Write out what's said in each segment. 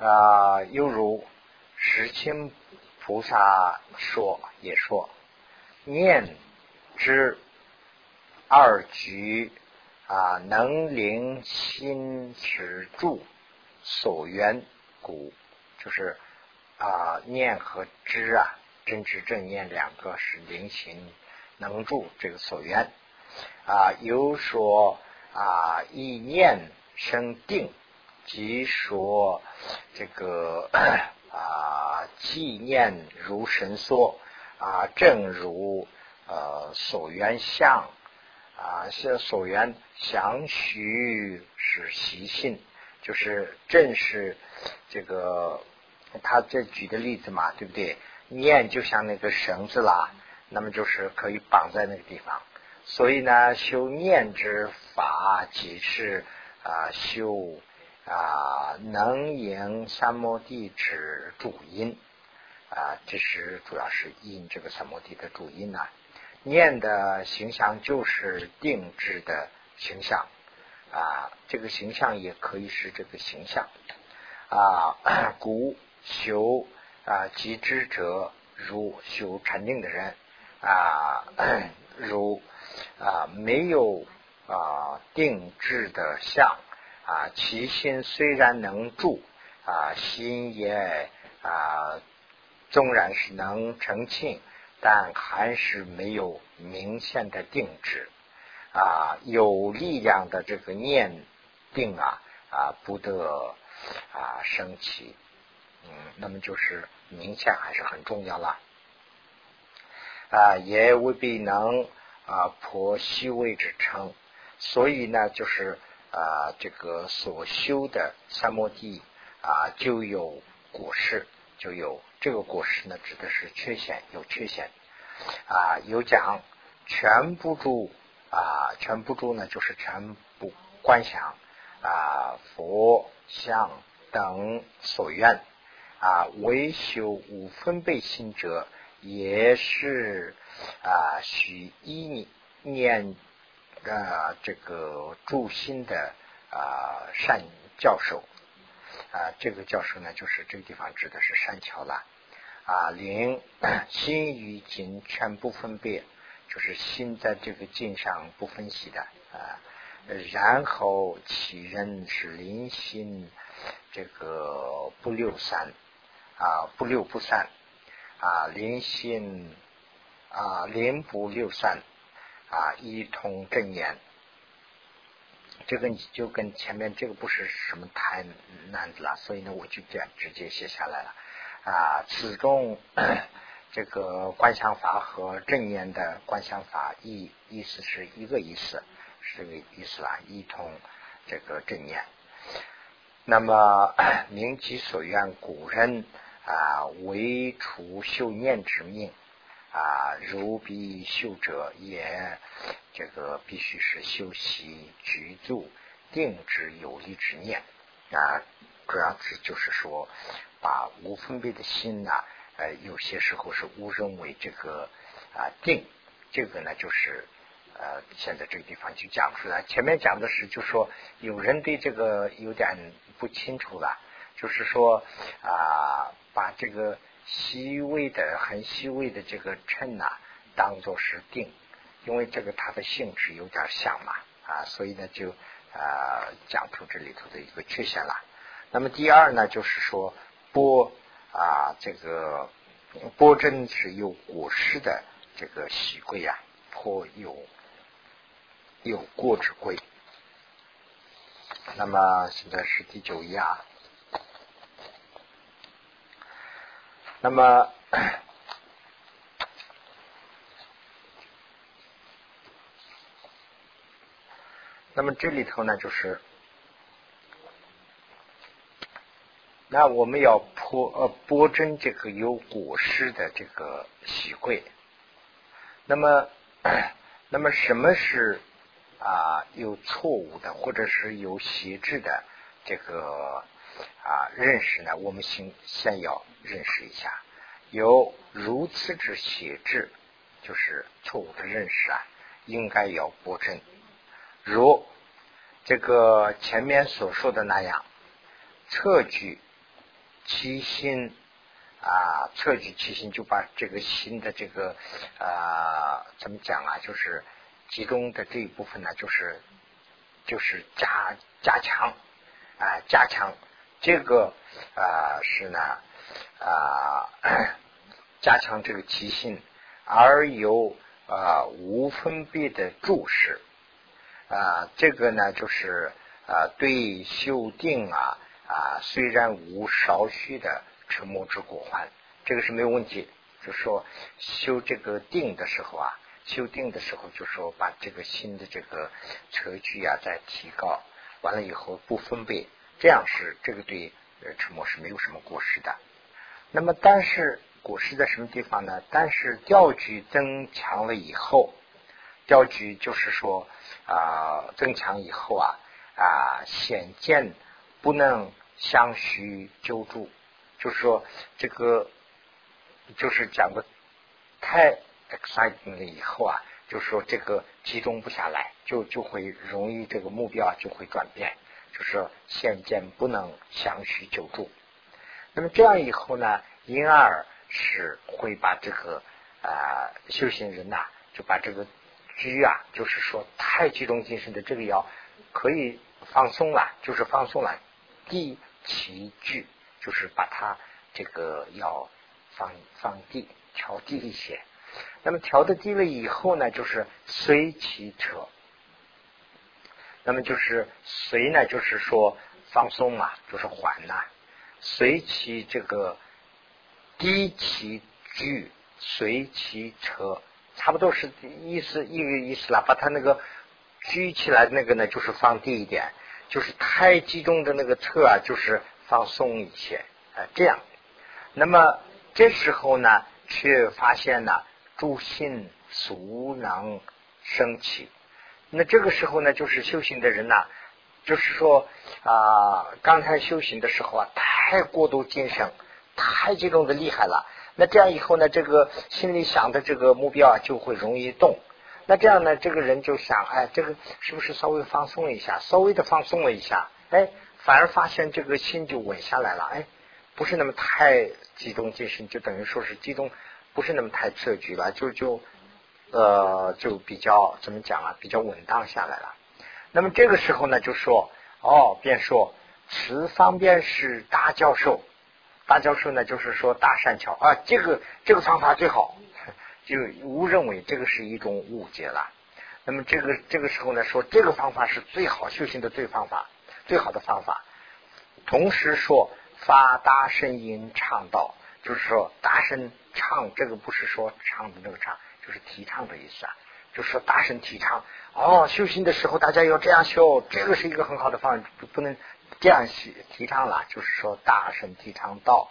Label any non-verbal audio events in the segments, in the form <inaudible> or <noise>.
啊，犹如十清菩萨说也说，念之二局啊，能令心持住所缘故，就是啊，念和知啊，真知正念两个是灵心能住这个所缘啊，有说啊，意念生定。即说这个啊，纪念如神说啊，正如呃所缘相啊，是所缘相许是习性，就是正是这个他这举的例子嘛，对不对？念就像那个绳子啦，那么就是可以绑在那个地方，所以呢，修念之法即是啊修。啊，能引三摩地之主因啊，这是主要是因这个三摩地的主因呐。念的形象就是定制的形象啊，这个形象也可以是这个形象啊。<clears throat> 故修啊，极知者如修禅定的人啊，<clears throat> 如啊没有啊定制的相。啊，其心虽然能住啊，心也啊，纵然是能成庆，但还是没有明显的定制啊，有力量的这个念定啊啊，不得啊升起，嗯，那么就是明显还是很重要了。啊，也未必能啊破虚位之称，所以呢，就是。啊，这个所修的三摩地啊，就有果实，就有这个果实呢，指的是缺陷，有缺陷啊。有讲全部住啊，全部住呢，就是全部观想啊，佛像等所愿啊，唯修五分贝心者，也是啊，许一念。啊，这个助心的啊善教授啊，这个教授呢，就是这个地方指的是善巧了啊。灵 <coughs> 心与境全部分别，就是心在这个境上不分析的啊。然后其人是灵心，这个不六散啊，不六不散啊，灵心啊，灵不六散。啊，一通正言，这个你就跟前面这个不是什么太难的了，所以呢，我就这样直接写下来了。啊，此中这个观想法和正言的观想法意意思是一个意思，是这个意思啦，一通这个正言。那么 <coughs> 明其所愿，古人啊，为除修念之命。啊，如必修者也，这个必须是修习居住定之有力之念啊。主要指就是说，把无分别的心呐，呃，有些时候是误认为这个啊定，这个呢就是呃，现在这个地方就讲出来。前面讲的是，就说有人对这个有点不清楚了，就是说啊，把这个。细微的、很细微的这个称呐，当做是定，因为这个它的性质有点像嘛啊，所以呢就啊讲出这里头的一个缺陷了。那么第二呢，就是说波啊这个波针是有果实的这个喜贵呀，颇有有过之贵。那么现在是第九页啊。那么，<clears throat> 那么这里头呢，就是那我们要破呃剥针这个有果实的这个喜贵。那么，那么什么是啊有错误的，或者是有邪智的这个？啊，认识呢？我们先先要认识一下，有如此之写志，就是错误的认识啊，应该要驳正。如这个前面所说的那样，测距其心啊，测举其心，就把这个心的这个啊，怎么讲啊？就是集中的这一部分呢，就是就是加加强啊，加强这个啊是呢啊，<coughs> 加强这个提心，而有啊无分别的注视啊，这个呢就是啊对修定啊。啊，虽然无少许的沉默之果患，这个是没有问题。就说修这个定的时候啊，修定的时候就说把这个新的这个车距啊再提高，完了以后不分别，这样是这个对呃沉默是没有什么过失的。那么，但是过失在什么地方呢？但是调举增强了以后，调举就是说啊增强以后啊啊显见不能。相须救助，就是说这个就是讲的太 exciting 了以后啊，就是说这个集中不下来，就就会容易这个目标就会转变，就是说现见不能相须救助。那么这样以后呢，因而是会把这个啊修行人呐，就把这个居啊，就是说太集中精神的这个要可以放松了，就是放松了。第其句就是把它这个要放放低，调低一些。那么调的低了以后呢，就是随其扯。那么就是随呢，就是说放松嘛，就是缓呐。随其这个低其句，随其车，差不多是意思一个意思了。把它那个举起来那个呢，就是放低一点。就是太集中的那个侧啊，就是放松一些，啊，这样。那么这时候呢，却发现呢，诸心俗能升起。那这个时候呢，就是修行的人呐，就是说啊，刚才修行的时候啊，太过度精神，太激动的厉害了。那这样以后呢，这个心里想的这个目标啊，就会容易动。那这样呢，这个人就想，哎，这个是不是稍微放松一下？稍微的放松了一下，哎，反而发现这个心就稳下来了，哎，不是那么太激动精神，就等于说是激动，不是那么太刺激了，就就呃，就比较怎么讲啊？比较稳当下来了。那么这个时候呢，就说，哦，便说此方便是大教授，大教授呢，就是说大善巧啊，这个这个方法最好。<laughs> 就误认为这个是一种误解了。那么这个这个时候呢，说这个方法是最好修行的最方法，最好的方法。同时说发大声音唱道，就是说大声唱，这个不是说唱的那个唱，就是提倡的意思啊。就是说大声提倡，哦，修行的时候大家要这样修，这个是一个很好的方法，不能这样提提倡了。就是说大声提倡道，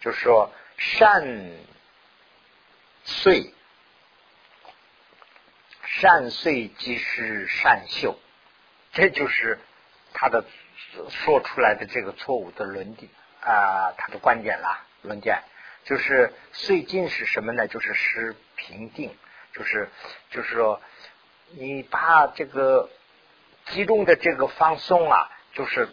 就是说善。遂善遂即是善修，这就是他的说出来的这个错误的论点啊，他的观点啦，论点就是遂尽是什么呢？就是使平定，就是就是说你把这个集中的这个放松啊，就是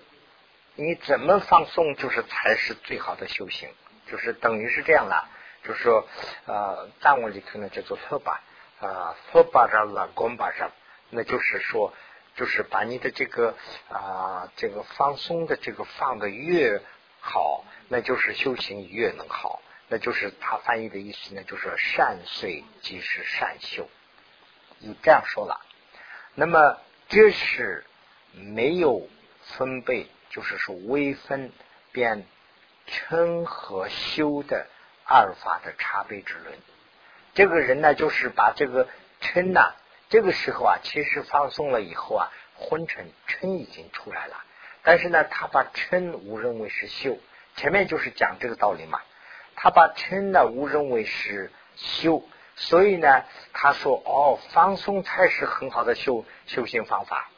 你怎么放松，就是才是最好的修行，就是等于是这样了。就是说，呃，藏文里头呢叫做特巴，啊，特巴扎拉贡巴扎，那就是说，就是把你的这个啊，这个放松的这个放的越好，那就是修行越能好，那就是他翻译的意思呢，就是善遂即是善修，你这样说了。那么这是没有分贝，就是说微分变称和修的。二法的差别之论，这个人呢，就是把这个称呐，这个时候啊，其实放松了以后啊，昏沉称已经出来了。但是呢，他把称误认为是修，前面就是讲这个道理嘛。他把嗔呢误认为是修，所以呢，他说哦，放松才是很好的修修行方法。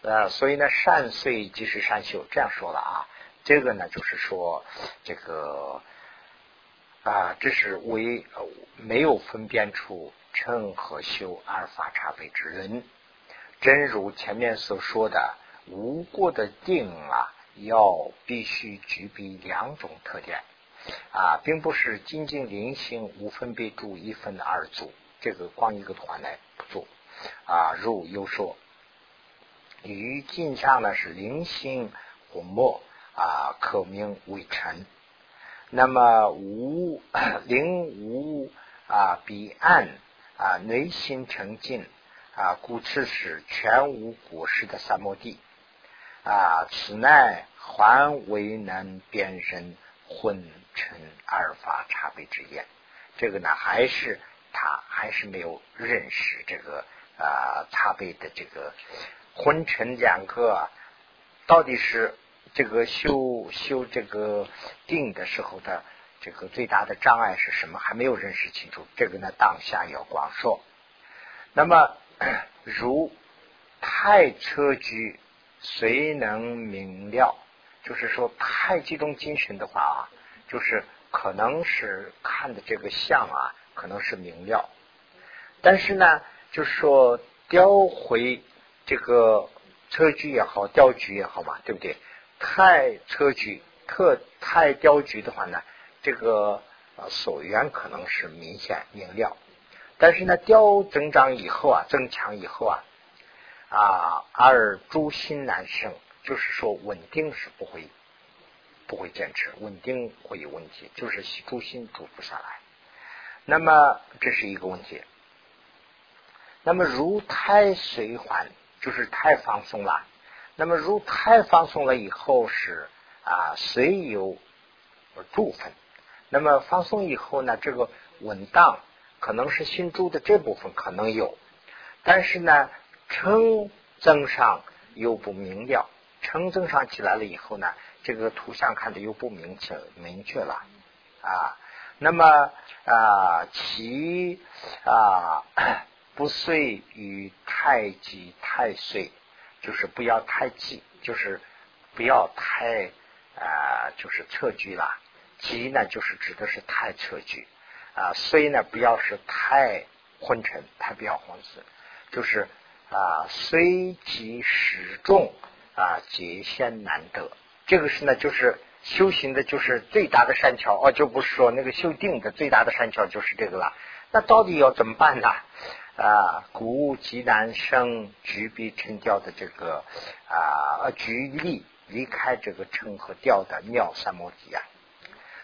呃，所以呢，善遂即是善修，这样说了啊。这个呢，就是说这个。啊，这是为没有分辨出嗔和修二法差别之人，真如前面所说的无过的定啊，要必须具备两种特点啊，并不是仅仅零星无分别住一分二组，这个光一个团来不做啊。如有说，于镜上呢是零星或末啊，可名为尘。那么无灵无啊彼岸啊内心澄净啊，故此是全无果实的三摩地啊，此乃还未能辨认混成二法差别之言。这个呢，还是他还是没有认识这个啊差别的这个昏沉两个到底是。这个修修这个定的时候的这个最大的障碍是什么？还没有认识清楚。这个呢，当下要广说。那么，如太车居，谁能明了？就是说，太集中精神的话啊，就是可能是看的这个相啊，可能是明了。但是呢，就是说雕回这个车局也好，雕局也好嘛，对不对？太车局特太雕局的话呢，这个所缘可能是明显明了，但是呢，雕增长以后啊，增强以后啊，啊，而诸心难生，就是说稳定是不会不会坚持，稳定会有问题，就是诸心住不下来。那么这是一个问题。那么如太随环，就是太放松了。那么，如太放松了以后是啊，随有住分。那么放松以后呢，这个稳当可能是心住的这部分可能有，但是呢，称增上又不明了。称增上起来了以后呢，这个图像看的又不明确明确了啊。那么啊，其啊 <coughs> 不遂与太极太岁。就是不要太急，就是不要太啊，就是侧居了。急呢，就是指的是太侧居啊。虽呢，不要是太昏沉，太不要昏死，就是啊，虽急始重啊，极限难得。这个是呢，就是修行的，就是最大的善巧哦，就不是说那个修定的最大的善巧就是这个了。那到底要怎么办呢？啊，故极难生举笔成调的这个啊，举例离开这个称和调的妙三摩地啊。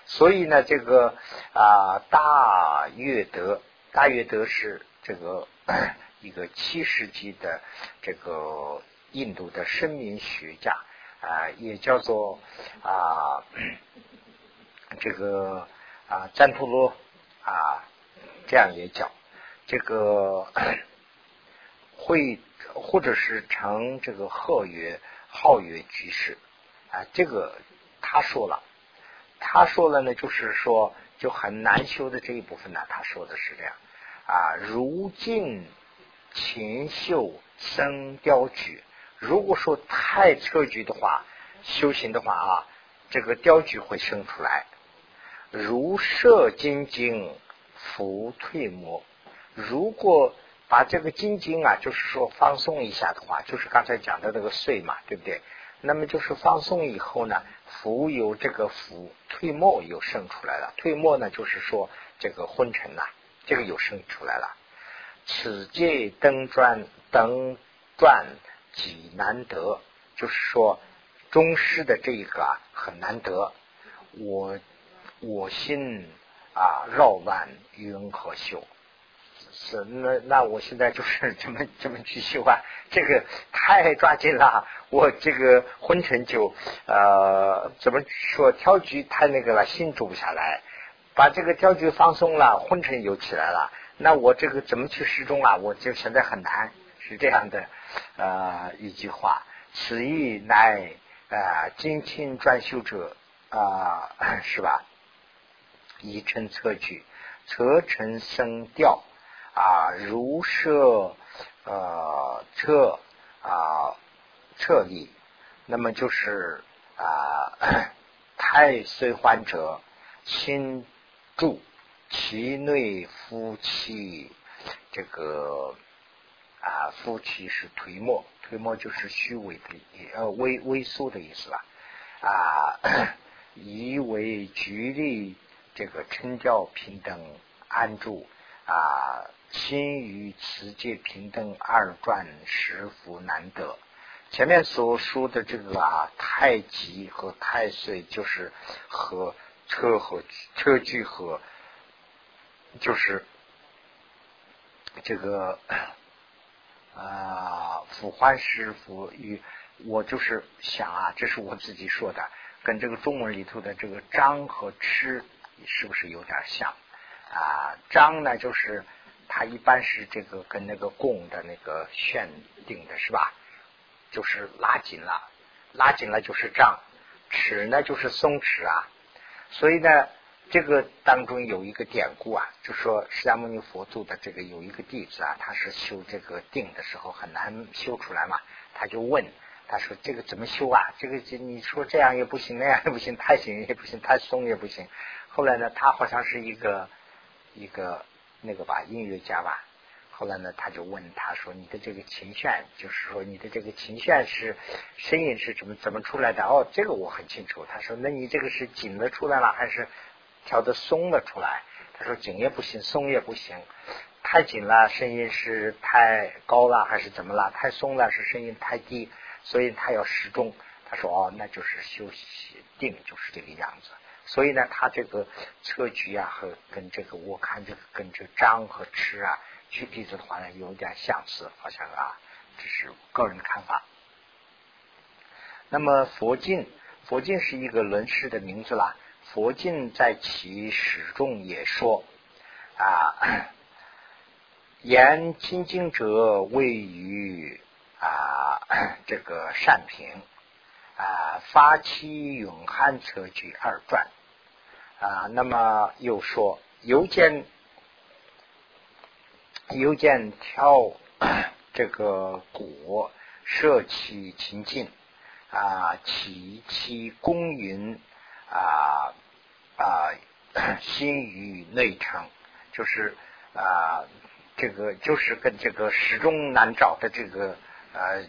所以呢，这个啊，大月德，大月德是这个 <coughs> 一个七世纪的这个印度的声名学家啊，也叫做啊，这个啊，赞陀罗啊，这样也叫。这个会或者是成这个鹤曰皓曰居士啊，这个他说了，他说了呢，就是说就很难修的这一部分呢，他说的是这样啊，如镜勤修生雕具，如果说太侧举的话，修行的话啊，这个雕具会生出来，如射精精浮退魔。如果把这个筋经啊，就是说放松一下的话，就是刚才讲的那个睡嘛，对不对？那么就是放松以后呢，浮有这个浮退沫又生出来了。退沫呢，就是说这个昏沉呐，这个又生出来了。此界灯转灯转己难得，就是说中师的这一个啊很难得。我我心啊绕弯云何修？是那那我现在就是 <laughs> 怎么怎么去修啊？这个太抓紧了，我这个昏沉就呃怎么说挑局太那个了，心住不下来，把这个挑局放松了，昏沉又起来了。那我这个怎么去失踪啊？我就现在很难，是这样的呃一句话。此意乃啊精勤专修者啊是吧？以成测举，测成声调。啊，如设呃撤啊撤离，那么就是啊 <clears throat> 太岁患者心住其内夫妻这个啊夫妻是颓末，颓末就是虚伪的呃萎萎缩的意思吧。啊，以为举例这个称教平等安住啊，心与此界平等二转实福难得。前面所说的这个啊，太极和太岁就是和车和车距和就是这个啊，辅欢师傅与我就是想啊，这是我自己说的，跟这个中文里头的这个张和吃是不是有点像啊？张呢，就是它一般是这个跟那个弓的那个限定的是吧？就是拉紧了，拉紧了就是胀，尺呢就是松弛啊。所以呢，这个当中有一个典故啊，就说释迦牟尼佛祖的这个有一个弟子啊，他是修这个定的时候很难修出来嘛，他就问他说：“这个怎么修啊？这个这你说这样也不行，那样也不行，太紧也不行，太松也不行。”后来呢，他好像是一个一个那个吧，音乐家吧。后来呢，他就问他说：“你的这个琴弦，就是说你的这个琴弦是声音是怎么怎么出来的？”哦，这个我很清楚。他说：“那你这个是紧的出来了，还是调的松了出来？”他说：“紧也不行，松也不行。太紧了，声音是太高了，还是怎么了？太松了，是声音太低，所以他要适中。”他说：“哦，那就是休息定，就是这个样子。所以呢，他这个策局啊，和跟这个我看这个跟这张和吃啊。”举例子的话呢，有点相似，好像啊，这是个人看法。那么佛经，佛经是一个轮师的名字啦。佛经在其始终也说啊，<coughs> 言清净者位于啊 <coughs> 这个善平啊，发起永汉策举二传啊。那么又说有见。又见挑 <coughs> 这个鼓摄其清净啊，其其公云啊啊，<clears throat> 心于内城，就是啊，这个就是跟这个始终难找的这个呃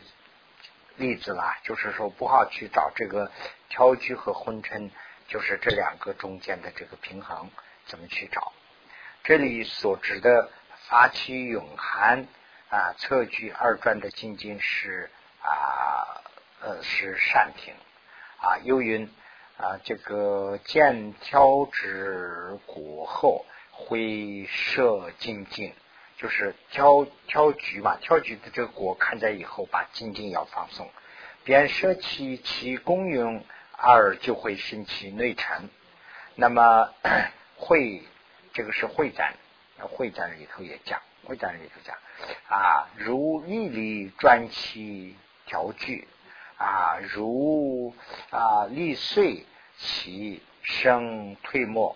例子啦，就是说不好去找这个挑居和昏沉，就是这两个中间的这个平衡，怎么去找？这里所指的。发起永寒啊，测距二转的精进是啊呃是善品啊。又云啊，这个见挑指骨后会射精进，就是挑挑菊嘛，挑菊的这个果看在以后，把精进要放松，便舍弃其功用，二就会生其内沉。那么 <clears throat> 会这个是会展。会展里头也讲，会展里头讲啊，如粒粒转起条具啊，如啊粒碎其生退没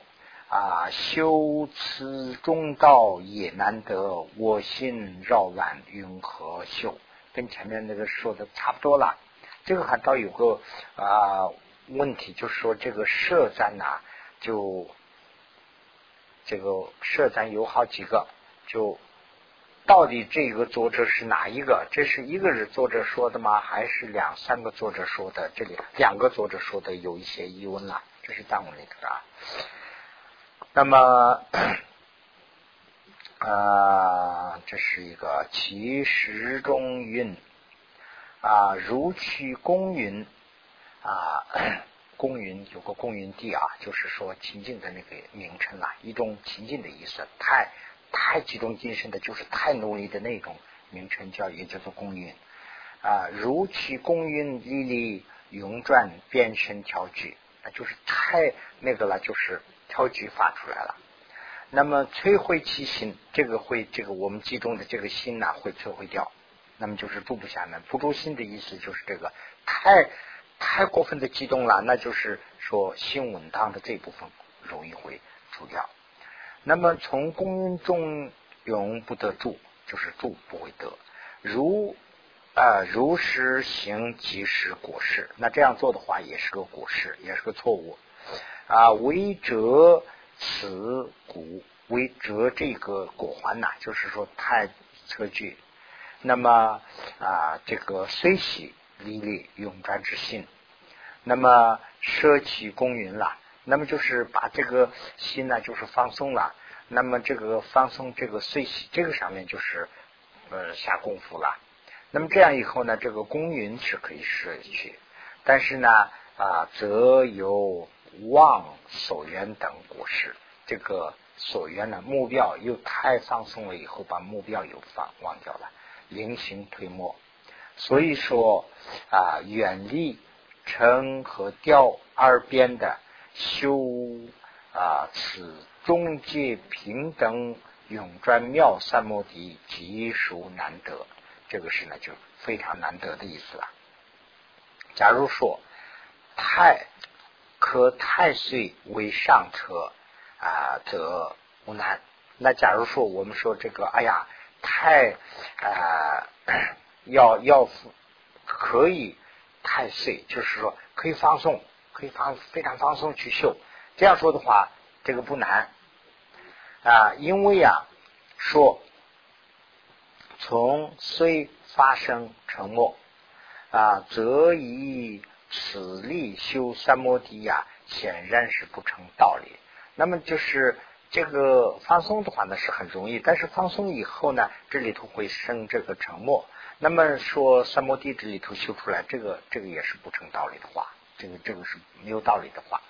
啊，修此中道也难得，我心绕乱云何修？跟前面那个说的差不多了。这个还倒有个啊问题，就是说这个射战呐，就。这个社咱有好几个，就到底这个作者是哪一个？这是一个人作者说的吗？还是两三个作者说的？这里两个作者说的有一些疑问了。这是藏文里头啊。那么啊，<clears throat> 这是一个其实中云啊，如取公云啊。<clears throat> 公云有个公云地啊，就是说秦晋的那个名称啊，一种秦晋的意思。太太集中精神的，就是太努力的那种名称，叫也叫做公云啊。如其公云历历永转变身调举，那就是太那个了，就是调举发出来了。那么摧毁其心，这个会这个我们集中的这个心呢，会摧毁掉。那么就是住不下来，不住心的意思就是这个太。太过分的激动了，那就是说心稳当的这部分容易会除掉。那么从公中永不得住，就是住不会得。如啊如实行即是果实，那这样做的话也是个果实，也是个错误啊。为折此果，为折这个果环呐，就是说太测距。那么啊这个虽喜。离离永转之心，那么舍弃公云了，那么就是把这个心呢，就是放松了。那么这个放松这个随喜，这个上面就是呃下功夫了。那么这样以后呢，这个公云是可以失去，但是呢啊，则有忘所缘等果事。这个所缘呢，目标又太放松了，以后把目标又放忘掉了，临行推磨。所以说啊，远离成和调二边的修啊，此中界平等永专妙三摩地，极属难得。这个是呢，就非常难得的意思了。假如说太可太岁为上车啊，则无难。那假如说我们说这个，哎呀，太啊。<coughs> 要要可以太岁，就是说可以放松，可以放非常放松去修。这样说的话，这个不难啊，因为啊，说从虽发生沉默啊，则以此力修三摩地呀，显然是不成道理。那么就是这个放松的话呢，是很容易，但是放松以后呢，这里头会生这个沉默。那么说三摩地这里头修出来，这个这个也是不成道理的话，这个这个是没有道理的话。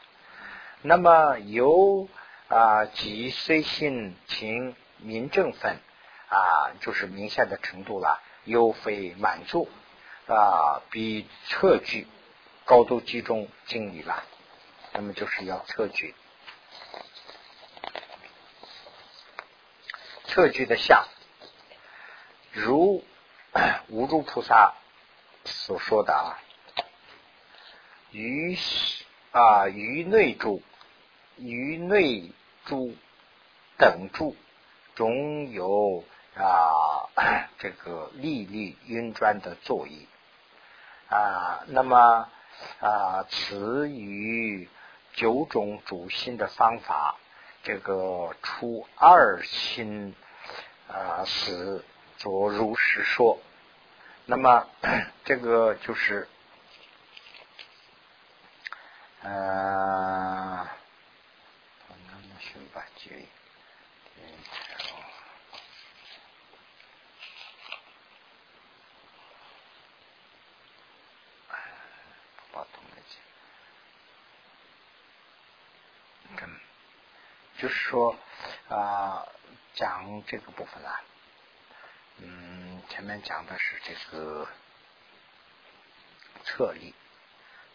那么由啊即随心情明正分啊，就是明显的程度了，又非满足啊，比测距高度集中精力了。那么就是要测距，测距的下如。无住菩萨所说的啊，于啊于内住、于内住等住中有啊 <coughs> 这个粒粒晕转的作意啊，那么啊此与九种主心的方法，这个出二心啊是。说如实说，那么 <coughs> 这个就是，呃，就是说啊，讲这个部分啊。嗯，前面讲的是这个侧立，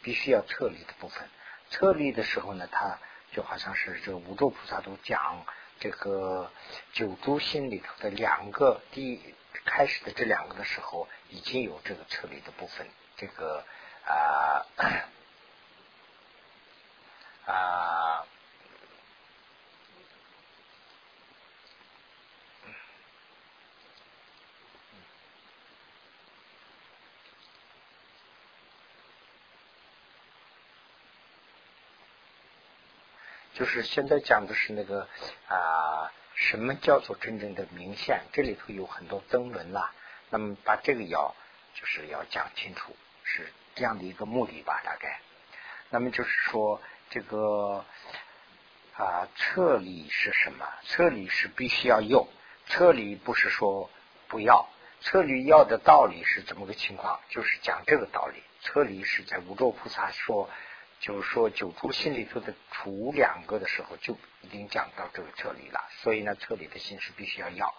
必须要侧立的部分。撤离的时候呢，他就好像是这个五洲菩萨都讲这个九珠心里头的两个第一开始的这两个的时候，已经有这个撤离的部分。这个啊啊。<coughs> 就是现在讲的是那个啊，什么叫做真正的明显？这里头有很多争论啦。那么把这个要就是要讲清楚，是这样的一个目的吧？大概。那么就是说，这个啊，撤离是什么？撤离是必须要用，撤离不是说不要。撤离要的道理是怎么个情况？就是讲这个道理。撤离是在五洲菩萨说。就是说，九珠心里头的除两个的时候，就已经讲到这个撤离了。所以呢，撤离的心是必须要要。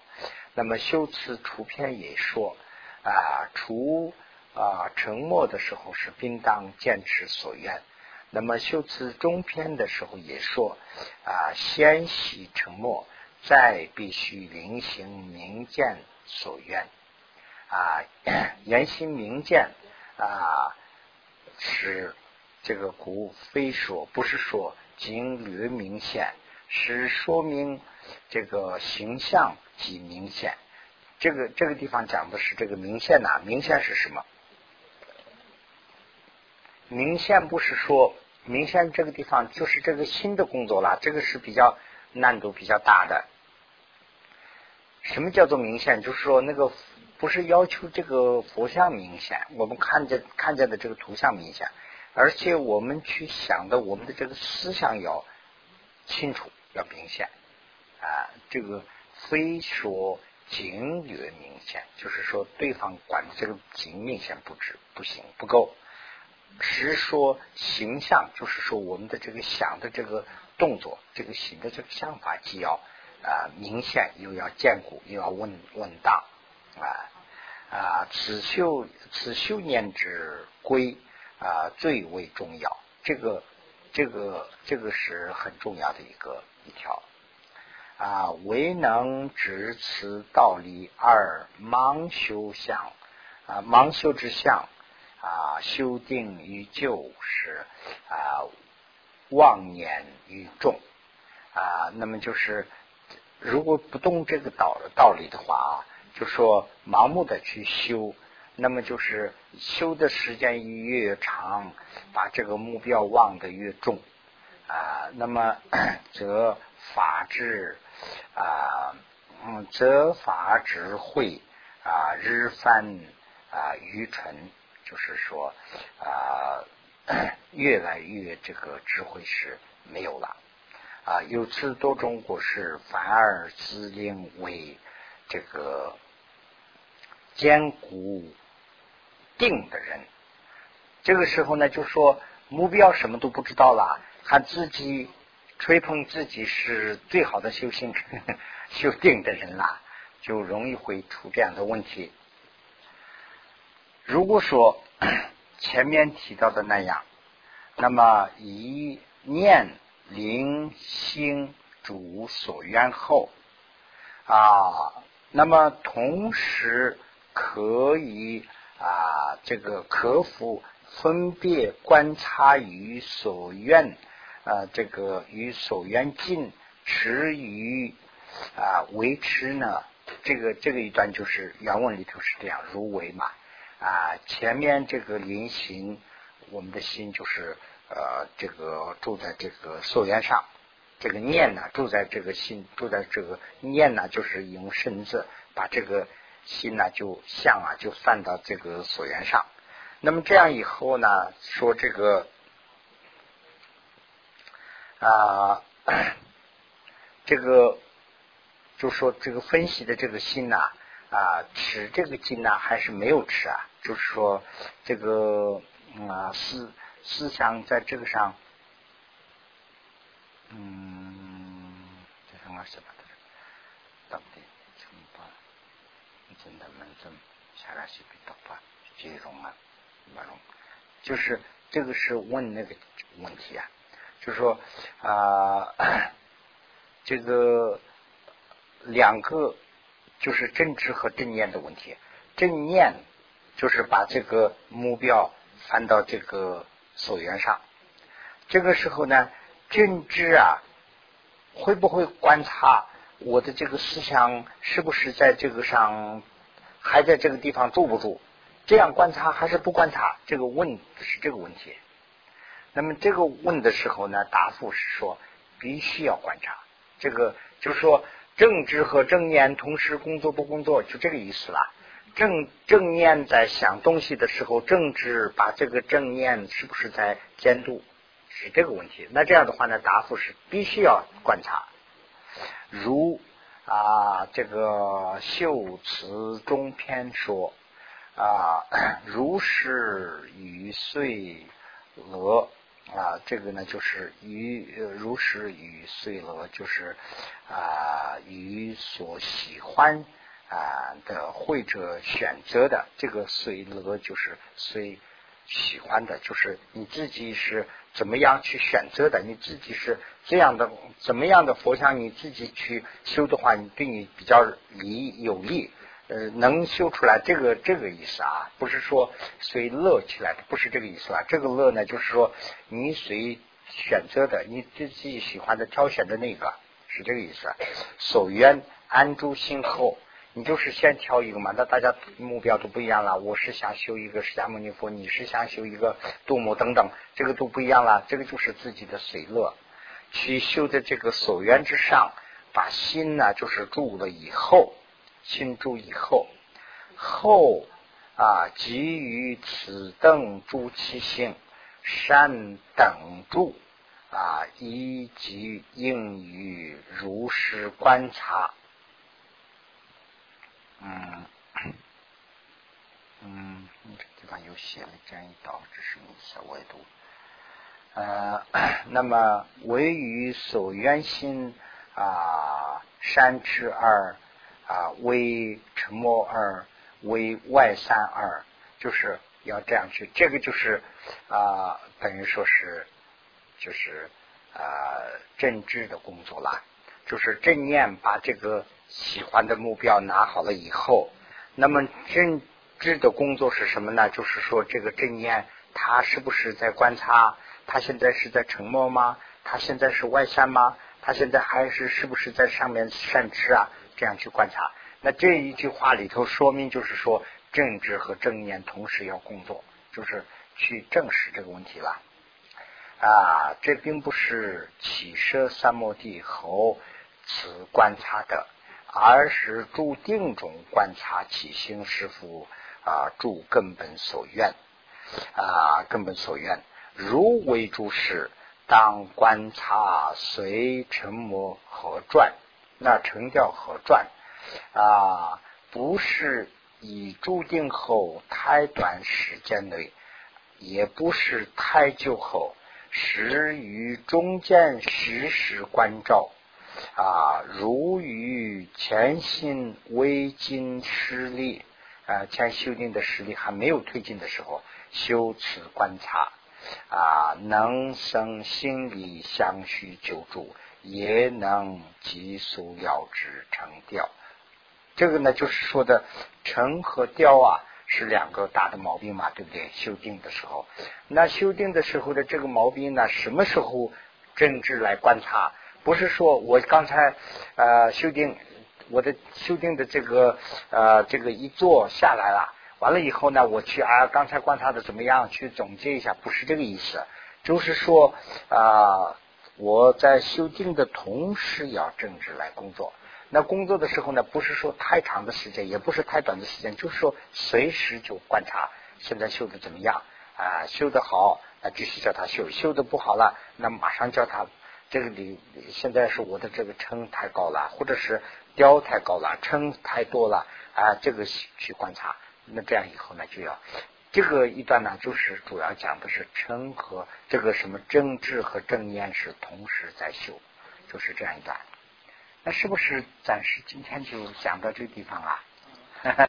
那么修辞除篇也说啊，除啊沉默的时候是应当坚持所愿。那么修辞中篇的时候也说啊，先习沉默，再必须临行明见所愿啊，<coughs> 言行明见啊是。这个古非说不是说经略明显，是说明这个形象即明显。这个这个地方讲的是这个明显呐，明显是什么？明显不是说明显这个地方就是这个新的工作了，这个是比较难度比较大的。什么叫做明显？就是说那个不是要求这个佛像明显，我们看见看见的这个图像明显。而且我们去想的，我们的这个思想要清楚，要明显啊。这个非说景略明显，就是说对方管的这个景明显不止不行不够，实说形象，就是说我们的这个想的这个动作，这个行的这个想法，既要啊明显，又要坚固，又要稳稳当啊。啊，此修此修念之归啊，最为重要。这个这个这个是很重要的一个一条啊，唯能执此道理而盲修相啊，盲修之相啊，修定于旧是啊，妄念于众啊。那么就是如果不懂这个道道理的话啊。就说盲目的去修，那么就是修的时间越长，把这个目标忘得越重啊，那么 <clears throat> 则法治啊，嗯，则法智慧啊日翻啊愚蠢，就是说啊 <clears throat> 越来越这个智慧是没有了啊，由此多种果实反而自令为这个。坚固定的人，这个时候呢，就说目标什么都不知道了，还自己吹捧自己是最好的修行 <laughs> 修定的人啦，就容易会出这样的问题。如果说 <coughs> 前面提到的那样，那么一念灵心主所愿后啊，那么同时。可以啊，这个克服分别观察与所愿啊，这个与所愿尽持于啊维持呢？这个这个一段就是原文里头是这样，如为嘛啊，前面这个临行，我们的心就是呃这个住在这个所缘上，这个念呢住在这个心，住在这个念呢，就是用身子把这个。心呢，就相啊，就放到这个所缘上。那么这样以后呢，说这个啊，<clears throat> 这个就说这个分析的这个心呐啊，持这个经呢，还是没有持啊？就是说这个啊思思想在这个上，嗯，这是我写的，对不对？真的门正下来是比较快，接种啊，那种，就是这个是问那个问题啊，就是说啊，<coughs> 这个两个就是正知和正念的问题。正念就是把这个目标翻到这个所缘上，这个时候呢，正知啊，会不会观察？我的这个思想是不是在这个上还在这个地方住不住？这样观察还是不观察？这个问是这个问题。那么这个问的时候呢，答复是说必须要观察。这个就是说正知和正念同时工作不工作，就这个意思了。正正念在想东西的时候，正知把这个正念是不是在监督？是这个问题。那这样的话呢，答复是必须要观察。如啊，这个秀词中篇说啊，<clears throat> 如是与岁乐啊，这个呢就是与如是与岁乐，就是啊与所喜欢啊的会者选择的这个岁乐，就是随喜欢的，就是你自己是。怎么样去选择的？你自己是这样的，怎么样的佛像你自己去修的话，你对你比较利有利，呃，能修出来这个这个意思啊，不是说随乐起来的，不是这个意思啊。这个乐呢，就是说你随选择的，你自己喜欢的挑选的那个，是这个意思。所愿安住心后。你就是先挑一个嘛，那大家目标都不一样了。我是想修一个释迦牟尼佛，你是想修一个度母等等，这个都不一样了。这个就是自己的随乐，去修在这个所缘之上，把心呢就是住了以后，心住以后，后啊基于此等诸其性，善等住啊，以及应于如实观察。嗯嗯，这地方有写了这样一道，这是意思？我也读。呃，<coughs> 那么为于所愿心啊，善之二啊，为沉默二，为外三二，就是要这样去。这个就是啊，等于说是就是啊，政治的工作啦。就是正念把这个喜欢的目标拿好了以后，那么政治的工作是什么呢？就是说这个正念，他是不是在观察？他现在是在沉默吗？他现在是外向吗？他现在还是是不是在上面善知啊？这样去观察。那这一句话里头说明就是说，政治和正念同时要工作，就是去证实这个问题了。啊，这并不是起舍三摩地和此观察的，而是注定中观察起心师傅啊，住根本所愿啊，根本所愿。如为诸事，当观察随沉默和转，那成调和转啊，不是以注定后太短时间内，也不是太久后，时于中间时时关照啊，如与前心未尽实力啊，前修订的实力还没有推进的时候，修此观察。啊，能生心理相续救助，也能急速了之成调。这个呢，就是说的成和调啊，是两个大的毛病嘛，对不对？修订的时候，那修订的时候的这个毛病呢，什么时候政治来观察？不是说我刚才呃修订我的修订的这个呃这个一做下来了。完了以后呢，我去啊，刚才观察的怎么样？去总结一下，不是这个意思，就是说啊，我在修订的同时要政治来工作。那工作的时候呢，不是说太长的时间，也不是太短的时间，就是说随时就观察现在修的怎么样啊，修的好，那继续叫他修；修的不好了，那马上叫他这个里现在是我的这个称太高了，或者是雕太高了，称太多了啊，这个去观察。那这样以后呢，就要这个一段呢，就是主要讲的是称和这个什么政治和正念是同时在修，就是这样一段。那是不是暂时今天就讲到这个地方啊？<laughs>